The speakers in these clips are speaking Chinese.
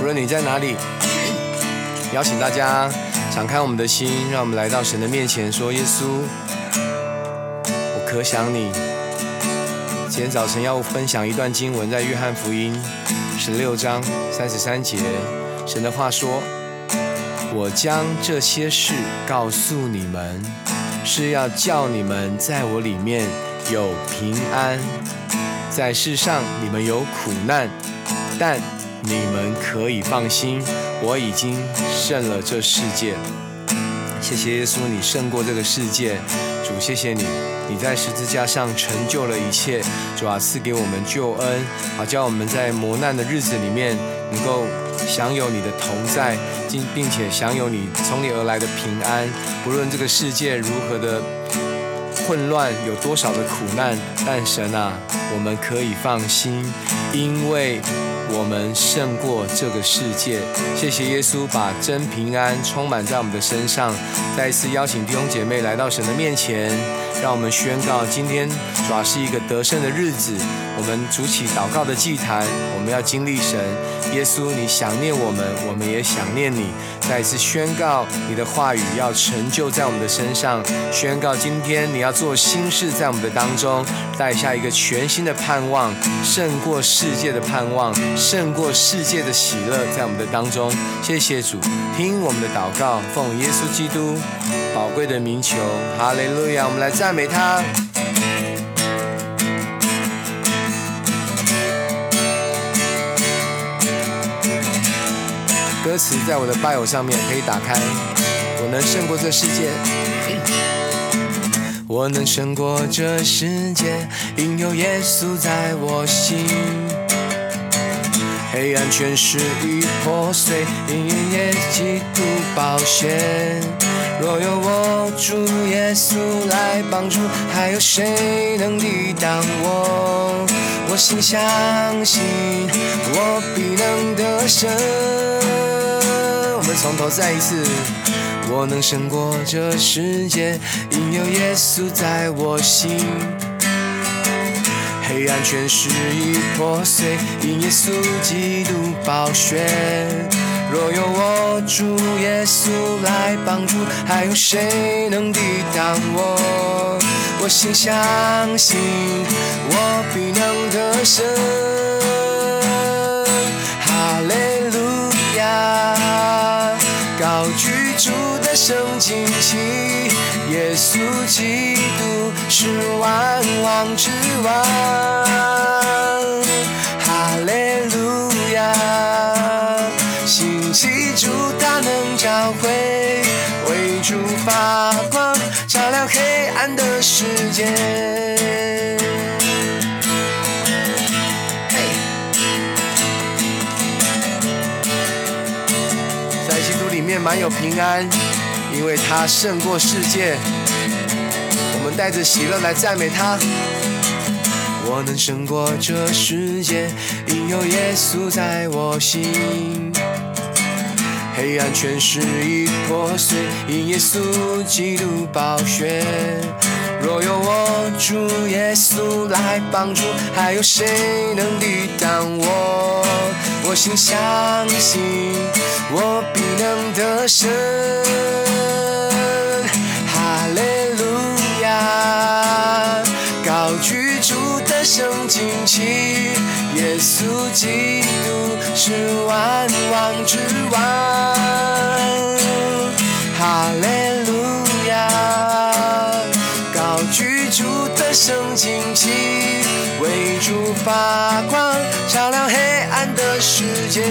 无论你在哪里，邀请大家敞开我们的心，让我们来到神的面前，说：“耶稣，我可想你。”今天早晨要分享一段经文，在约翰福音十六章三十三节，神的话说：“我将这些事告诉你们，是要叫你们在我里面有平安。在世上你们有苦难，但……”你们可以放心，我已经胜了这世界。谢谢耶稣，你胜过这个世界。主，谢谢你，你在十字架上成就了一切。主啊，赐给我们救恩，好叫我们在磨难的日子里面能够享有你的同在，并并且享有你从你而来的平安。不论这个世界如何的混乱，有多少的苦难，但神啊，我们可以放心，因为。我们胜过这个世界，谢谢耶稣把真平安充满在我们的身上。再一次邀请弟兄姐妹来到神的面前，让我们宣告：今天主要是一个得胜的日子。我们主起祷告的祭坛，我们要经历神。耶稣，你想念我们，我们也想念你。再次宣告你的话语要成就在我们的身上，宣告今天你要做新事在我们的当中，带下一个全新的盼望，胜过世界的盼望。胜过世界的喜乐，在我们的当中，谢谢主，听我们的祷告，奉耶稣基督宝贵的名求，哈利路亚！我们来赞美他。歌词在我的 bio 上面可以打开。我能胜过这世界，我能胜过这世界，因有耶稣在我心。黑暗全是已破碎，因耶基督宝血。若有我主耶稣来帮助，还有谁能抵挡我？我心相信，我必能得胜。从头再一次，我能胜过这世界，因有耶稣在我心。黑暗全是已破碎，因耶稣基督宝血。若有我主耶稣来帮助，还有谁能抵挡我？我心相信，我必能得胜。哈利路亚，高举主的圣经旗，耶稣基督是万王之王。教会为主发光，照亮黑暗的世界。也满有平安，因为他胜过世界。我们带着喜乐来赞美他。我能胜过这世界，因有耶稣在我心。黑暗全是已破碎，因耶稣基督宝血。若有我主耶稣来帮助，还有谁能抵挡我？我心相信，我必能得胜。哈利路亚，高举主的圣经旗，耶稣基督是万王之王。主的圣经旗，为主发光，照亮黑暗的世界。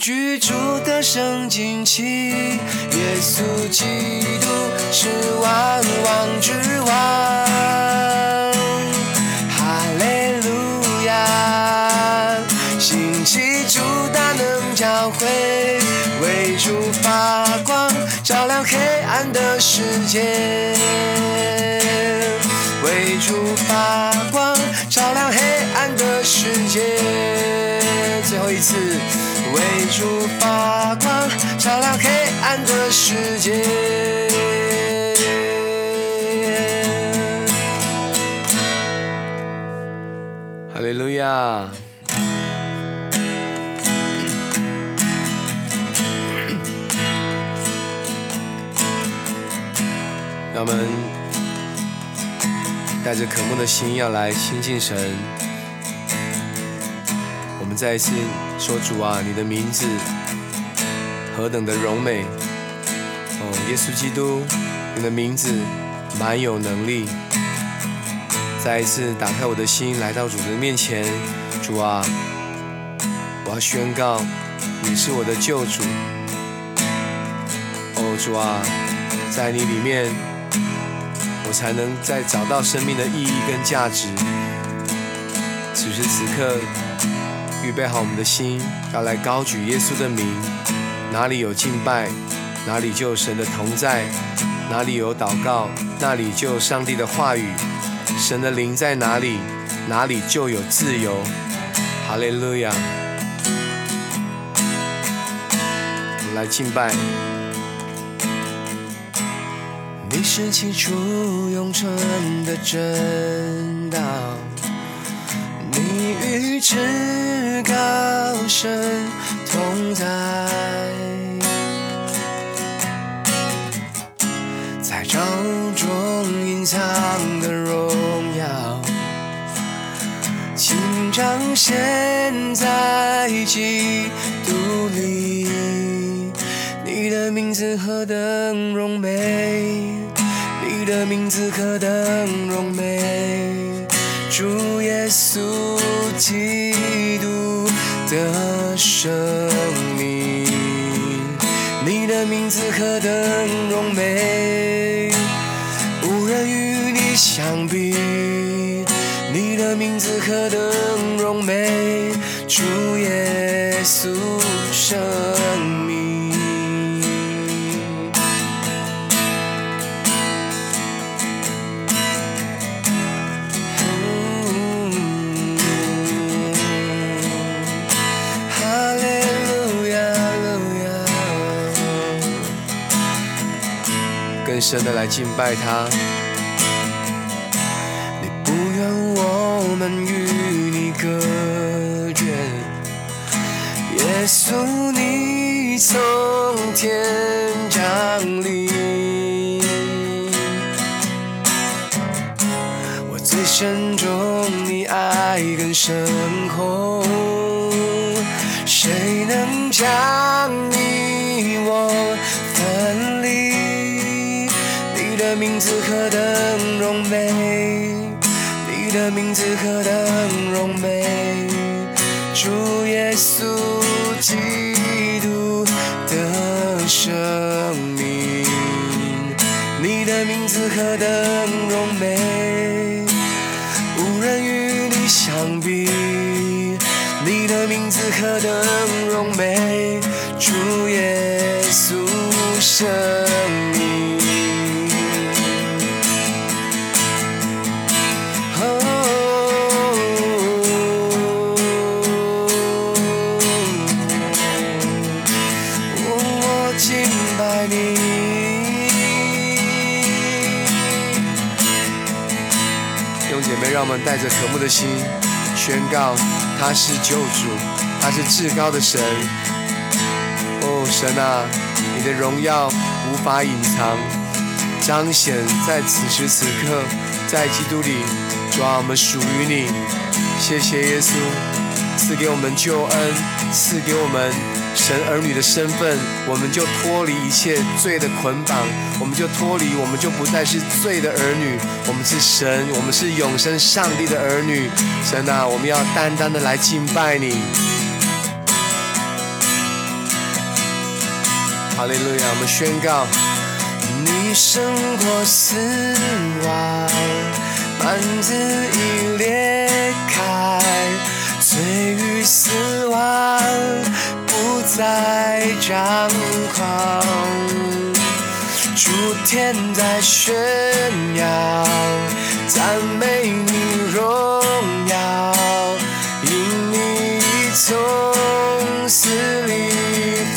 居住的圣经旗，耶稣基督是万王之王。哈利路亚，兴起主大能教会，为主发光，照亮黑暗的世界。为主发光，照亮黑暗的世界。最后。一次为主发光，照亮黑暗的世界。哈利路亚。让我们带着渴慕的心，要来亲近神。再一次说：“主啊，你的名字何等的荣美！哦，耶稣基督，你的名字满有能力。”再一次打开我的心，来到主的面前。主啊，我要宣告，你是我的救主。哦，主啊，在你里面。我才能再找到生命的意义跟价值。此时此刻，预备好我们的心，要来高举耶稣的名。哪里有敬拜，哪里就有神的同在；哪里有祷告，那里就有上帝的话语。神的灵在哪里，哪里就有自由。哈利路亚！我们来敬拜。你是起初永存的真道，你与至高神同在，在掌中隐藏的荣耀，请彰显在基督里，你的名字何等荣美。你的名字何等荣美，主耶稣基督的生命。你的名字何等荣美，无人与你相比。你的名字何等荣美，主耶稣深的来敬拜他，你不愿我们与你隔绝，耶稣你从天降临，我最深重你爱更深厚，谁能将用姐妹让我们带着渴慕的心，宣告他是救主，他是至高的神。哦，神啊，你的荣耀无法隐藏，彰显在此时此刻，在基督里，主啊，我们属于你。谢谢耶稣赐给我们救恩，赐给我们。神儿女的身份，我们就脱离一切罪的捆绑，我们就脱离，我们就不再是罪的儿女，我们是神，我们是永生上帝的儿女。神啊，我们要单单的来敬拜你。哈利路亚！我们宣告，你胜过死亡，幔子已裂开，罪与死亡。在张狂，诸天在炫耀，赞美你荣耀，因你从死里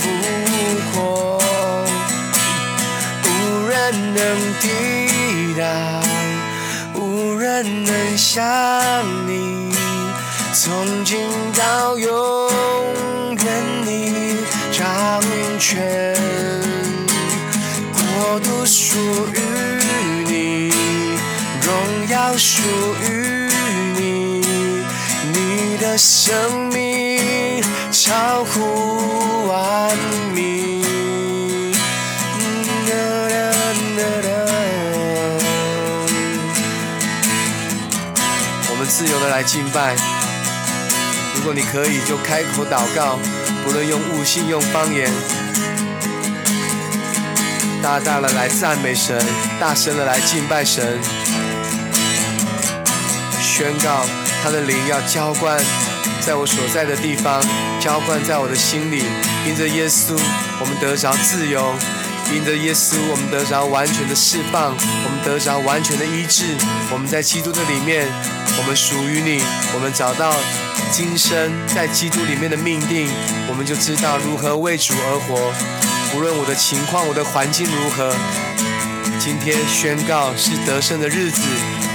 复活，无人能抵挡，无人能想。生命超乎万民。我们自由的来敬拜。如果你可以，就开口祷告，不论用悟性、用方言，大大的来赞美神，大声的来敬拜神，宣告他的灵要浇灌在我所在的地方，浇灌在我的心里。因着耶稣，我们得着自由；因着耶稣，我们得着完全的释放，我们得着完全的医治。我们在基督的里面，我们属于你，我们找到今生在基督里面的命定，我们就知道如何为主而活。无论我的情况、我的环境如何，今天宣告是得胜的日子，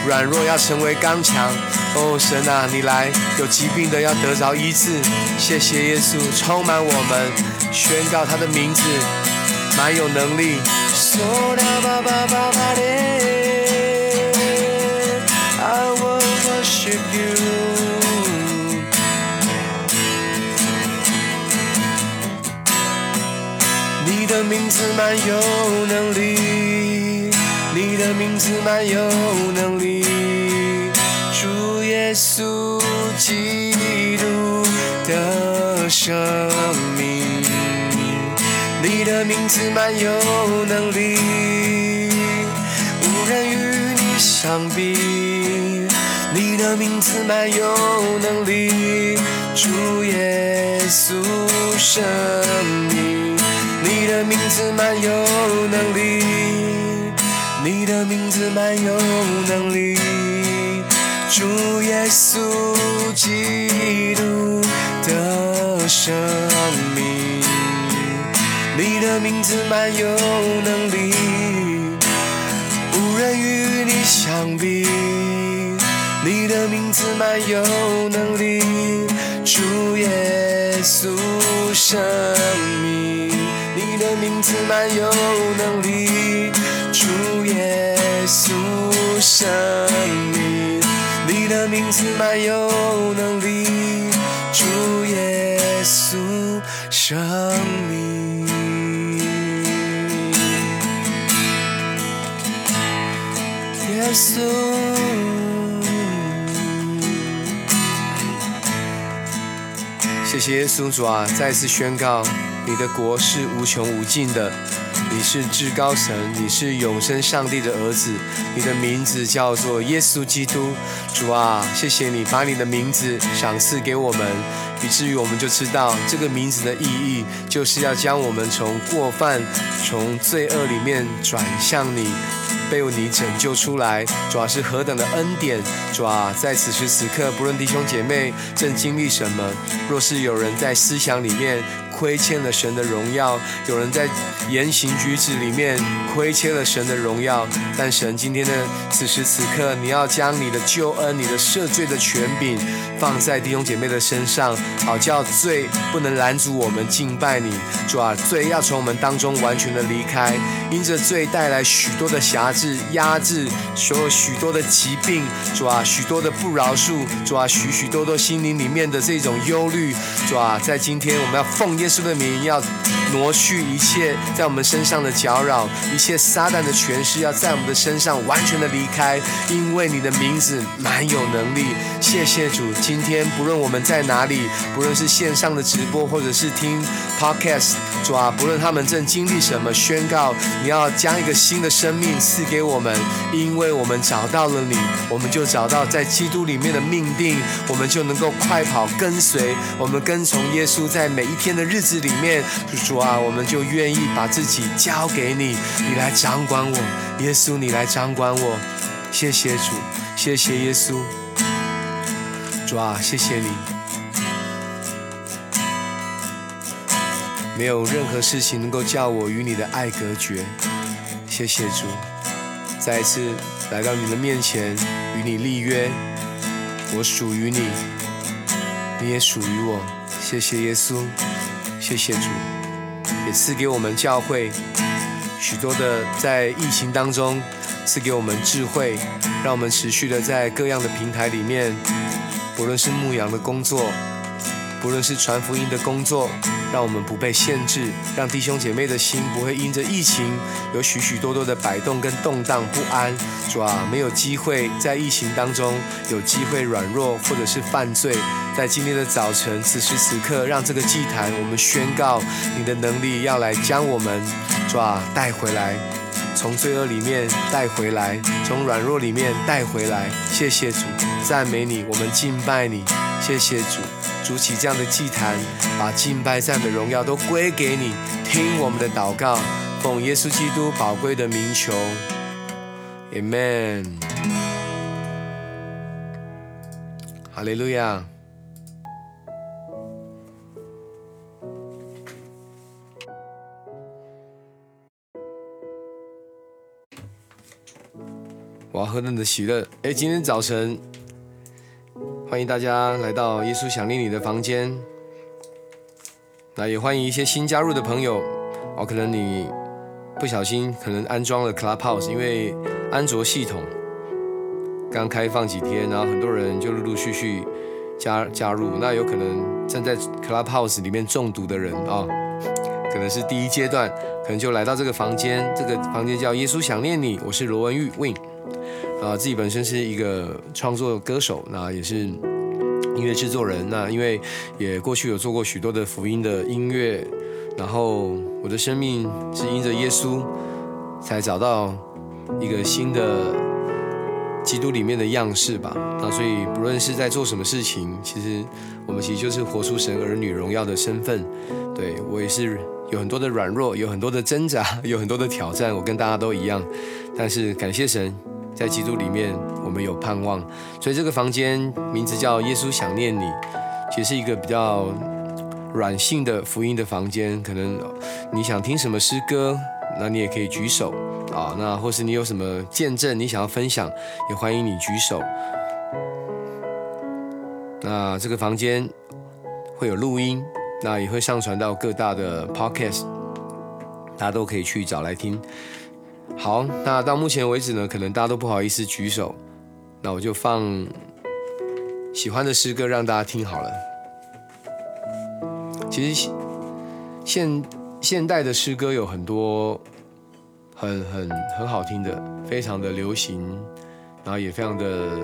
软弱要成为刚强。哦，神啊，你来！有疾病的要得着医治。谢谢耶稣，充满我们，宣告他的名字，蛮有能力。I will worship you。你的名字蛮有能力，你的名字满有能力，主耶稣基督的生命，你的名字满有能力，无人与你相比，你的名字满有能力，主耶稣生命。你的名字满有能力，你的名字满有能力，主耶稣基督的生命。你的名字满有能力，无人与你相比。你的名字满有能力，主耶稣生命。你的名字满有能力，稣生命。你的名字满有能力，主耶稣生命。耶稣。谢谢耶稣主啊，再次宣告。你的国是无穷无尽的，你是至高神，你是永生上帝的儿子，你的名字叫做耶稣基督。主啊，谢谢你把你的名字赏赐给我们，以至于我们就知道这个名字的意义，就是要将我们从过犯、从罪恶里面转向你。被你拯救出来，主要是何等的恩典！主啊，在此时此刻，不论弟兄姐妹正经历什么，若是有人在思想里面亏欠了神的荣耀，有人在言行举止里面亏欠了神的荣耀，但神今天的此时此刻，你要将你的救恩、你的赦罪的权柄放在弟兄姐妹的身上，好叫罪不能拦阻我们敬拜你。主啊，罪要从我们当中完全的离开，因着罪带来许多的瑕制、压制，所有许多的疾病，主啊，许多的不饶恕，主啊，许许多多心灵里面的这种忧虑，主啊，在今天我们要奉耶稣的名，要挪去一切在我们身上的搅扰，一切撒旦的权势要在我们的身上完全的离开，因为你的名字满有能力。谢谢主，今天不论我们在哪里，不论是线上的直播或者是听 podcast，主啊，不论他们正经历什么，宣告你要将一个新的生命赐给我们，因为我们找到了你，我们就找到在基督里面的命定，我们就能够快跑跟随，我们跟从耶稣，在每一天的日子里面，主啊，我们就愿意把自己交给你，你来掌管我，耶稣，你来掌管我，谢谢主，谢谢耶稣，主啊，谢谢你。没有任何事情能够叫我与你的爱隔绝。谢谢主，再一次来到你的面前，与你立约。我属于你，你也属于我。谢谢耶稣，谢谢主，也赐给我们教会许多的在疫情当中赐给我们智慧，让我们持续的在各样的平台里面，不论是牧羊的工作。无论是传福音的工作，让我们不被限制，让弟兄姐妹的心不会因着疫情有许许多多的摆动跟动荡不安。主啊，没有机会在疫情当中有机会软弱或者是犯罪。在今天的早晨，此时此刻，让这个祭坛我们宣告你的能力要来将我们主啊带回来，从罪恶里面带回来，从软弱里面带回来。谢谢主，赞美你，我们敬拜你。谢谢主。筑起这样的祭坛，把敬拜赞的荣耀都归给你。听我们的祷告，奉耶稣基督宝贵的名求，Amen。哈利路亚。我要何等的喜乐！哎，今天早晨。欢迎大家来到耶稣想念你的房间。那也欢迎一些新加入的朋友哦，可能你不小心可能安装了 Clubhouse，因为安卓系统刚开放几天，然后很多人就陆陆续续加加入。那有可能正在 Clubhouse 里面中毒的人啊，可能是第一阶段，可能就来到这个房间。这个房间叫耶稣想念你，我是罗文玉 Win。啊，自己本身是一个创作歌手，那也是音乐制作人。那因为也过去有做过许多的福音的音乐，然后我的生命是因着耶稣才找到一个新的基督里面的样式吧。那所以不论是在做什么事情，其实我们其实就是活出神儿女荣耀的身份。对我也是有很多的软弱，有很多的挣扎，有很多的挑战，我跟大家都一样。但是感谢神。在基督里面，我们有盼望，所以这个房间名字叫“耶稣想念你”，其实是一个比较软性的福音的房间。可能你想听什么诗歌，那你也可以举手啊。那或是你有什么见证，你想要分享，也欢迎你举手。那这个房间会有录音，那也会上传到各大的 podcast，大家都可以去找来听。好，那到目前为止呢，可能大家都不好意思举手，那我就放喜欢的诗歌让大家听好了。其实现现代的诗歌有很多很很很好听的，非常的流行，然后也非常的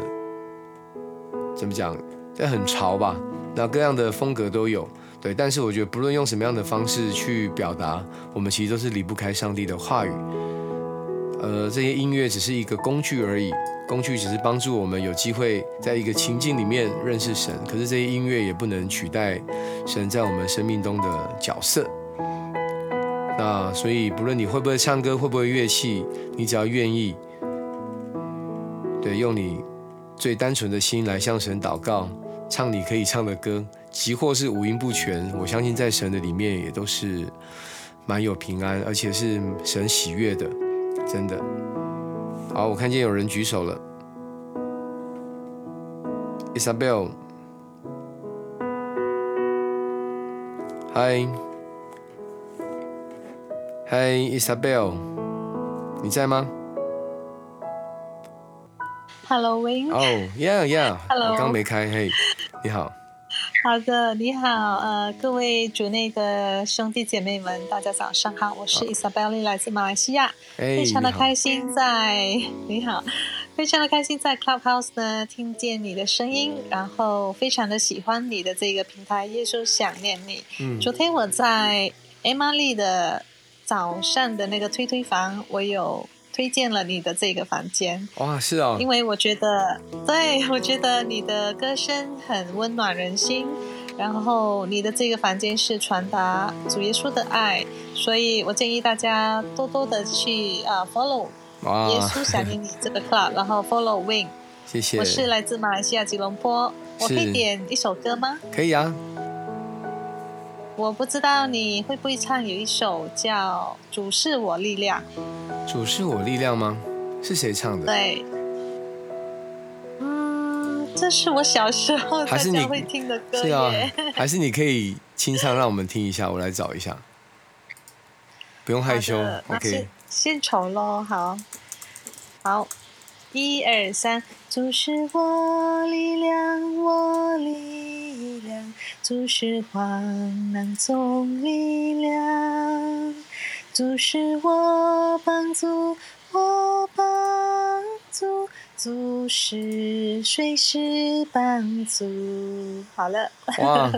怎么讲，这很潮吧？那各样的风格都有，对。但是我觉得不论用什么样的方式去表达，我们其实都是离不开上帝的话语。呃，这些音乐只是一个工具而已，工具只是帮助我们有机会在一个情境里面认识神。可是这些音乐也不能取代神在我们生命中的角色。那所以，不论你会不会唱歌，会不会乐器，你只要愿意，对，用你最单纯的心来向神祷告，唱你可以唱的歌，即或是五音不全，我相信在神的里面也都是蛮有平安，而且是神喜悦的。真的，好，我看见有人举手了，Isabel，嗨，嗨，Isabel，你在吗？Hello，Win。哦，Yeah，Yeah，Hello，刚没开，嘿，你好。好的，你好，呃，各位主内的兄弟姐妹们，大家早上好，我是 Isabel，来自马来西亚，非常的开心在你好，非常的开心在 Clubhouse 呢听见你的声音，然后非常的喜欢你的这个平台，耶稣想念你。嗯，昨天我在 Emily 的早上的那个推推房，我有。推荐了你的这个房间。哇，是哦，因为我觉得，对 我觉得你的歌声很温暖人心，然后你的这个房间是传达主耶稣的爱，所以我建议大家多多的去啊 follow 耶稣想念你这个 club，然后 follow Win，谢谢，我是来自马来西亚吉隆坡，我可以点一首歌吗？可以啊。我不知道你会不会唱有一首叫《主是我力量》。主是我力量吗？是谁唱的？对，嗯，这是我小时候大家会听的歌是啊。还是你可以清唱，让我们听一下，我来找一下。不用害羞，OK。献丑喽，好，好，一二三，主是我力量，我力量，主是光能总力量，主是我帮助，我帮助，主是随时帮助。好了，哇，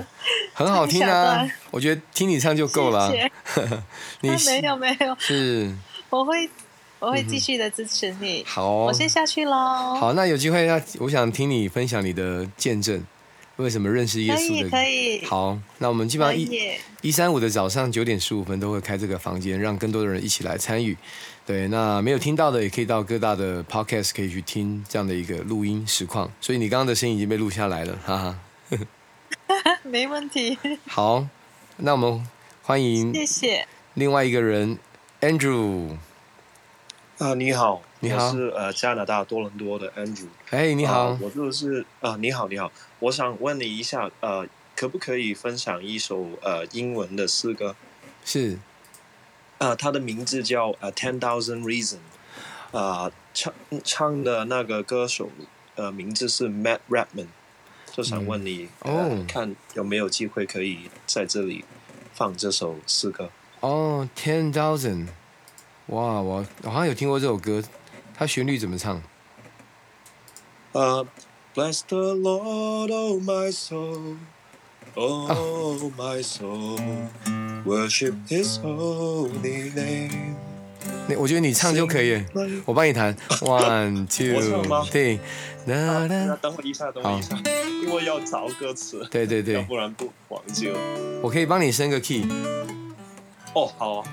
很好听啊！我觉得听你唱就够了。你没有没有是。我会，我会继续的支持你。好，我先下去喽。好，那有机会要，我想听你分享你的见证，为什么认识耶稣的？可以，可以。好，那我们基本上一一三五的早上九点十五分都会开这个房间，让更多的人一起来参与。对，那没有听到的也可以到各大的 podcast 可以去听这样的一个录音实况。所以你刚刚的声音已经被录下来了，哈哈。没问题。好，那我们欢迎，谢谢另外一个人。Andrew，啊，你好，你好，是呃加拿大多伦多的 Andrew。哎，你好，我就是啊，你好，你好，我想问你一下，呃，可不可以分享一首呃英文的诗歌？是，呃，它的名字叫呃 Ten Thousand Reasons，啊，唱唱的那个歌手呃名字是 Matt Redman，就想问你，哦，看有没有机会可以在这里放这首诗歌。哦，Ten Thousand，哇，我好像有听过这首歌，它旋律怎么唱？呃，Bless the Lord, oh my soul, oh my soul, worship His holy name。那我觉得你唱就可以，我帮你弹。One, two, 对。那那等我一下，等我一下，因为要找歌词。对对对，要不然不忘记了。我可以帮你升个 key。哦，好啊。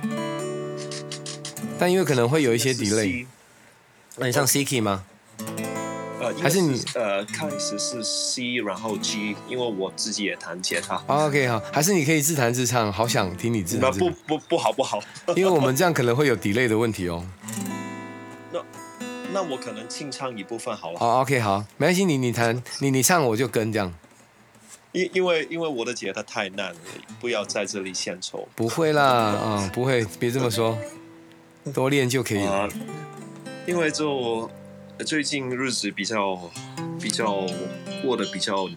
但因为可能会有一些 delay，那你唱 C key 吗？呃，还是你呃开始是 C，然后 G，因为我自己也弹吉他。OK，好，还是你可以自弹自唱，好想听你自弹。不不不好不好，因为我们这样可能会有 delay 的问题哦。那那我可能清唱一部分好了。好，OK，好，没关系，你你弹，你你唱，我就跟这样。因因为因为我的吉他太难了，不要在这里献丑。不会啦，啊，不会，别这么说，多练就可以了。因为就最近日子比较比较过得比较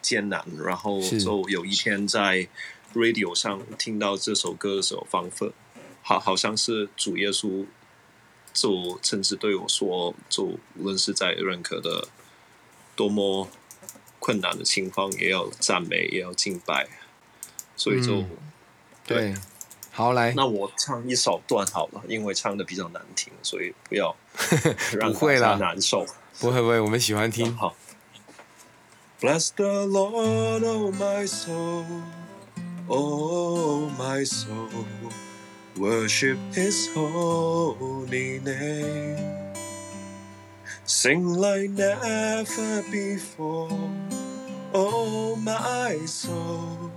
艰难，然后就有一天在 radio 上听到这首歌的时候，仿佛好好像是主耶稣就甚至对我说，就无论是在认可的多么。困难的情况也要赞美，也要敬拜，所以就对，好来，那我唱一首段好了，因为唱的比较难听，所以不要不会啦，难受，不会不会，我们喜欢听。好，Bless the Lord, oh my soul, oh my soul, worship His holy name. Sing like never before, oh my soul,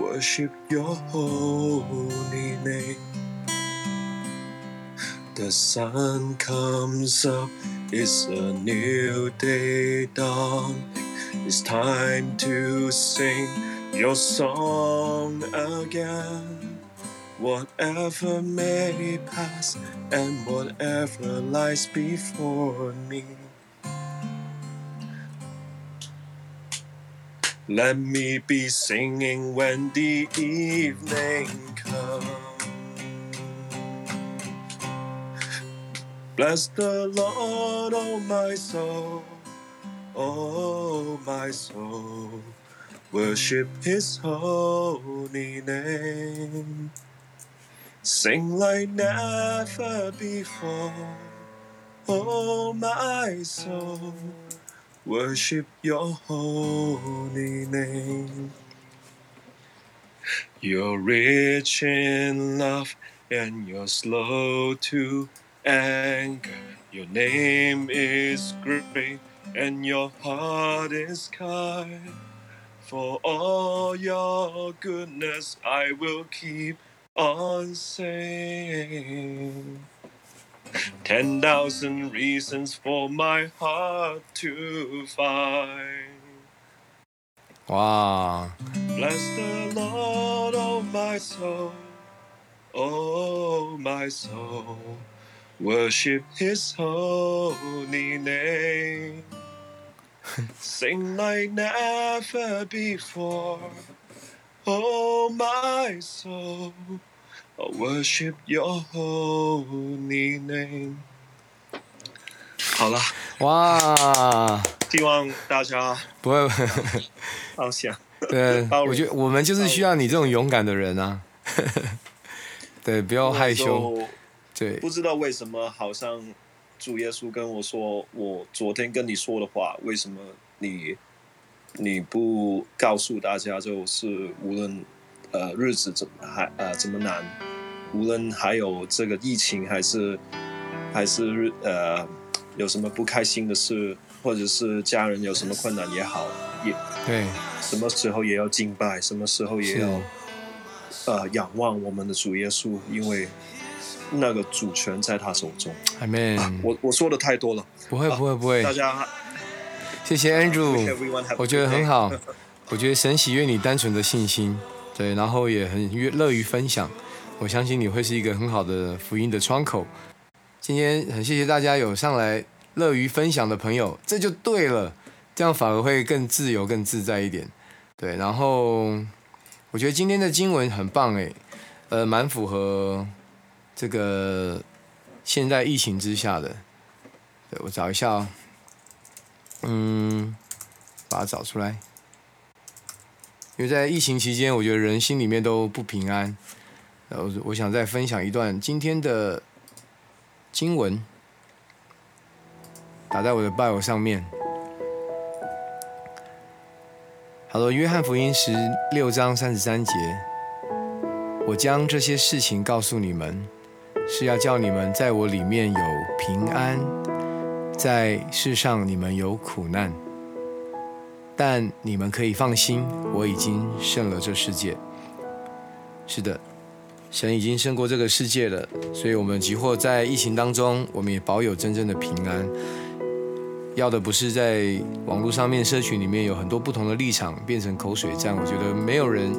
worship your holy name. The sun comes up, it's a new day dawn. It's time to sing your song again. Whatever may pass and whatever lies before me. Let me be singing when the evening comes. Bless the Lord, oh my soul, oh my soul, worship his holy name. Sing like never before. Oh, my soul, worship your holy name. You're rich in love and you're slow to anger. Your name is great and your heart is kind. For all your goodness, I will keep on saying ten thousand reasons for my heart to find. Wow. Bless the Lord, oh my soul, oh my soul, worship His holy name. Sing like never before, oh my soul, I worship Your holy name. 好了，哇！希望大家不会放下。对，我觉得我们就是需要你这种勇敢的人啊。对，不要害羞。对，不知道为什么，好像主耶稣跟我说，我昨天跟你说的话，为什么你你不告诉大家？就是无论呃日子怎么还呃怎么难，无论还有这个疫情，还是还是呃。有什么不开心的事，或者是家人有什么困难也好，也对，什么时候也要敬拜，什么时候也要呃仰望我们的主耶稣，因为那个主权在他手中。阿门。我我说的太多了，不会不会不会。大家，谢谢 Andrew，我觉得很好。我觉得神喜悦你单纯的信心，对，然后也很乐于分享。我相信你会是一个很好的福音的窗口。今天很谢谢大家有上来乐于分享的朋友，这就对了，这样反而会更自由、更自在一点。对，然后我觉得今天的经文很棒诶，呃，蛮符合这个现在疫情之下的。对我找一下哦，嗯，把它找出来。因为在疫情期间，我觉得人心里面都不平安。呃，我想再分享一段今天的。经文打在我的 bio 上面。好了，约翰福音十六章三十三节，我将这些事情告诉你们，是要叫你们在我里面有平安，在世上你们有苦难，但你们可以放心，我已经胜了这世界。是的。神已经胜过这个世界了，所以我们即或在疫情当中，我们也保有真正的平安。要的不是在网络上面社群里面有很多不同的立场变成口水战，我觉得没有人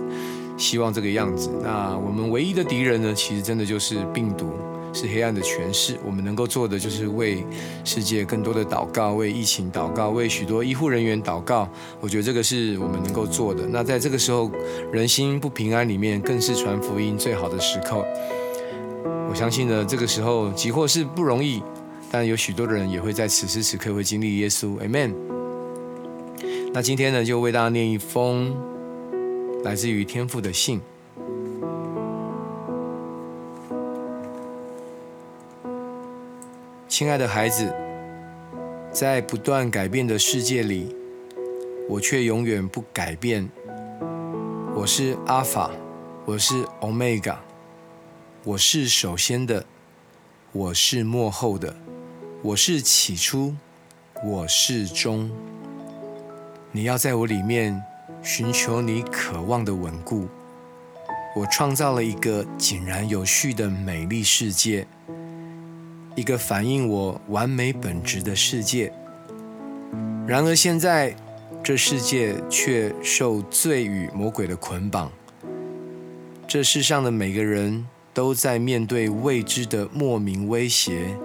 希望这个样子。那我们唯一的敌人呢，其实真的就是病毒。是黑暗的诠释。我们能够做的就是为世界更多的祷告，为疫情祷告，为许多医护人员祷告。我觉得这个是我们能够做的。那在这个时候，人心不平安里面，更是传福音最好的时刻。我相信呢，这个时候即或是不容易，但有许多的人也会在此时此刻会经历耶稣。Amen。那今天呢，就为大家念一封来自于天父的信。亲爱的孩子，在不断改变的世界里，我却永远不改变。我是阿法，我是欧米伽，我是首先的，我是幕后的，我是起初，我是终。你要在我里面寻求你渴望的稳固。我创造了一个井然有序的美丽世界。一个反映我完美本质的世界。然而现在，这世界却受罪与魔鬼的捆绑。这世上的每个人都在面对未知的莫名威胁。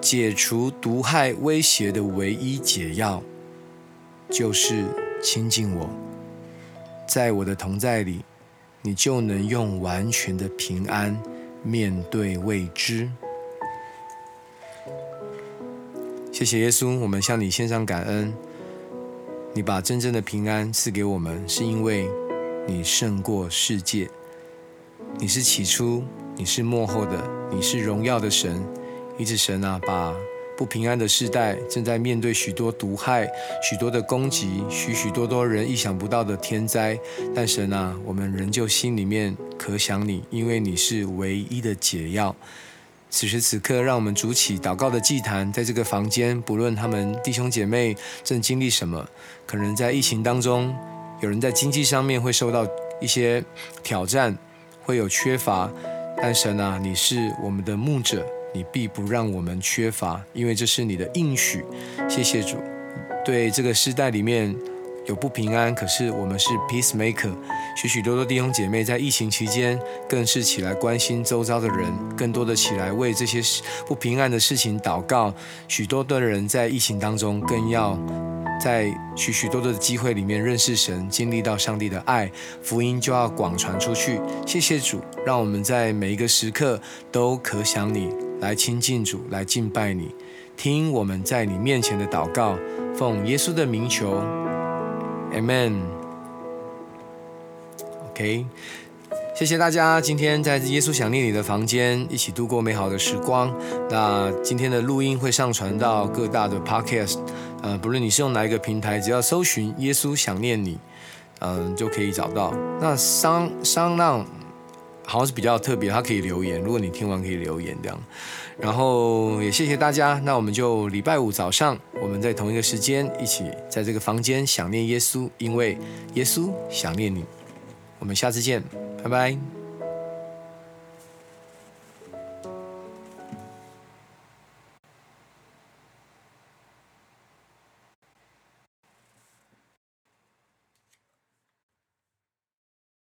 解除毒害威胁的唯一解药，就是亲近我。在我的同在里，你就能用完全的平安面对未知。谢谢耶稣，我们向你献上感恩。你把真正的平安赐给我们，是因为你胜过世界。你是起初，你是幕后的，你是荣耀的神。一直神啊，把不平安的世代正在面对许多毒害、许多的攻击、许许多多人意想不到的天灾。但神啊，我们仍旧心里面可想你，因为你是唯一的解药。此时此刻，让我们筑起祷告的祭坛，在这个房间，不论他们弟兄姐妹正经历什么，可能在疫情当中，有人在经济上面会受到一些挑战，会有缺乏。但神啊，你是我们的牧者，你必不让我们缺乏，因为这是你的应许。谢谢主。对这个时代里面有不平安，可是我们是 peacemaker。许许多多弟兄姐妹在疫情期间，更是起来关心周遭的人，更多的起来为这些不平安的事情祷告。许多的人在疫情当中，更要在许许多多的机会里面认识神，经历到上帝的爱，福音就要广传出去。谢谢主，让我们在每一个时刻都可想你，来亲近主，来敬拜你，听我们在你面前的祷告。奉耶稣的名求，Amen。OK，谢谢大家今天在耶稣想念你的房间一起度过美好的时光。那今天的录音会上传到各大的 Podcast，呃，不论你是用哪一个平台，只要搜寻“耶稣想念你”，嗯，就可以找到。那商商浪好像是比较特别，他可以留言，如果你听完可以留言这样。然后也谢谢大家，那我们就礼拜五早上，我们在同一个时间一起在这个房间想念耶稣，因为耶稣想念你。我们下次见，拜拜。